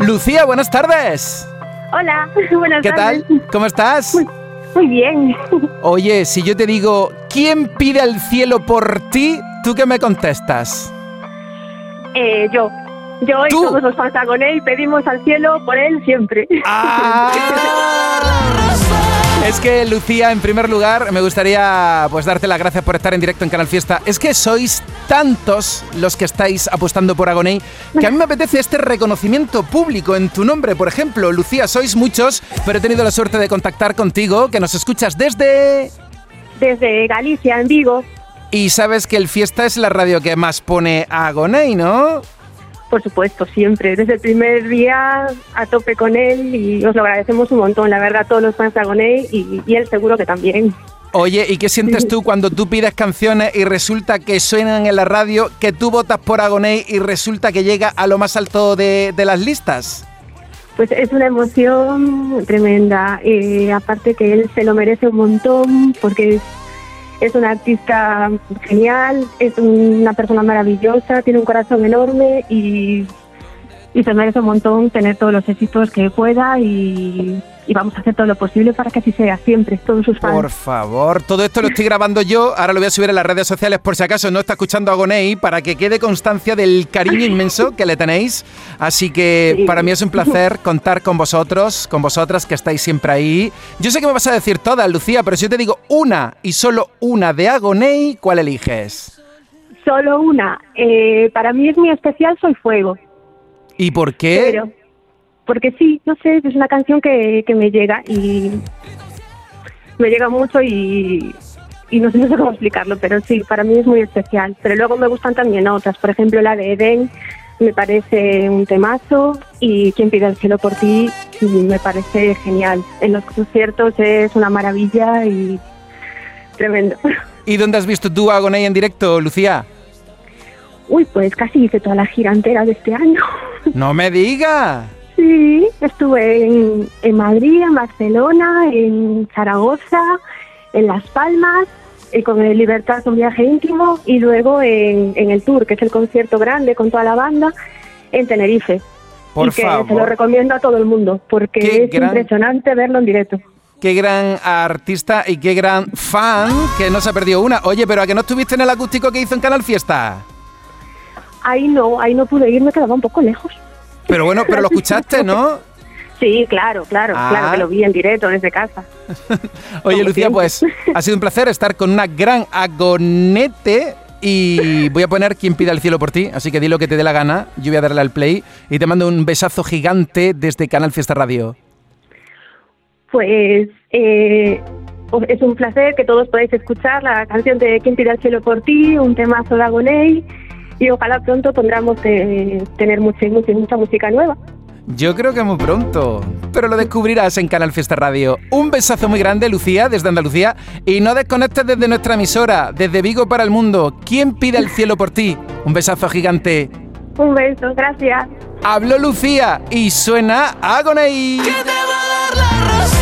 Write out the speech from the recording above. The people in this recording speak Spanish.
Lucía, buenas tardes. Hola, buenas ¿Qué tardes. tal? ¿Cómo estás? Muy, muy bien. Oye, si yo te digo, ¿quién pide al cielo por ti? ¿Tú qué me contestas? Eh, yo. Yo y ¿Tú? todos los Agoné pedimos al cielo por él siempre. ¡Ah! Es que Lucía, en primer lugar, me gustaría pues darte las gracias por estar en directo en Canal Fiesta. Es que sois tantos los que estáis apostando por Agoney que a mí me apetece este reconocimiento público en tu nombre. Por ejemplo, Lucía, sois muchos, pero he tenido la suerte de contactar contigo, que nos escuchas desde... Desde Galicia, en Vigo, Y sabes que el Fiesta es la radio que más pone a Agoney, ¿no? Por supuesto, siempre. Desde el primer día a tope con él y os lo agradecemos un montón, la verdad, todos los fans de Agoné y, y él seguro que también. Oye, ¿y qué sientes tú cuando tú pides canciones y resulta que suenan en la radio, que tú votas por Agoney y resulta que llega a lo más alto de, de las listas? Pues es una emoción tremenda. Eh, aparte que él se lo merece un montón porque es, es un artista genial, es una persona maravillosa, tiene un corazón enorme y, y se merece un montón tener todos los éxitos que pueda y, y vamos a hacer todo lo posible para que así sea siempre, todos sus fans. Por favor, todo esto lo estoy grabando yo, ahora lo voy a subir en las redes sociales por si acaso no está escuchando a para que quede constancia del cariño inmenso que le tenéis. Así que Sí. para mí es un placer contar con vosotros, con vosotras que estáis siempre ahí. Yo sé que me vas a decir todas, Lucía, pero si yo te digo una y solo una de Agoney, ¿cuál eliges? Solo una. Eh, para mí es muy especial Soy Fuego. ¿Y por qué? Pero, porque sí, no sé, es una canción que, que me llega y me llega mucho y, y no sé, no sé cómo explicarlo, pero sí, para mí es muy especial. Pero luego me gustan también otras, por ejemplo la de Eden me parece un temazo y Quien pide el cielo por ti me parece genial. En los conciertos es una maravilla y tremendo. ¿Y dónde has visto tú a Agoney en directo, Lucía? Uy, pues casi hice toda la gira entera de este año. No me digas. Sí, estuve en, en Madrid, en Barcelona, en Zaragoza, en Las Palmas, y con el Libertad, un viaje íntimo, y luego en, en el Tour, que es el concierto grande con toda la banda, en Tenerife. Por y que se lo favor. recomiendo a todo el mundo, porque Qué es gran- impresionante verlo en directo. Qué gran artista y qué gran fan que no se ha perdido una. Oye, pero ¿a que no estuviste en el acústico que hizo en Canal Fiesta? Ahí no, ahí no pude ir, me quedaba un poco lejos. Pero bueno, pero lo escuchaste, ¿no? Sí, claro, claro, Ah. claro que lo vi en directo desde casa. Oye, Lucía, siempre. pues ha sido un placer estar con una gran agonete y voy a poner quien pida el cielo por ti, así que di lo que te dé la gana, yo voy a darle al play y te mando un besazo gigante desde Canal Fiesta Radio. Pues eh, es un placer que todos podáis escuchar la canción de Quien pide al cielo por ti, un temazo de Agoney y ojalá pronto podamos eh, tener mucha, mucha, mucha música nueva. Yo creo que muy pronto, pero lo descubrirás en Canal Fiesta Radio. Un besazo muy grande, Lucía, desde Andalucía, y no desconectes desde nuestra emisora, desde Vigo para el mundo. ¿Quién pide el cielo por ti? Un besazo gigante. Un beso, gracias. Habló Lucía y suena Agoney. que te va a dar la razón.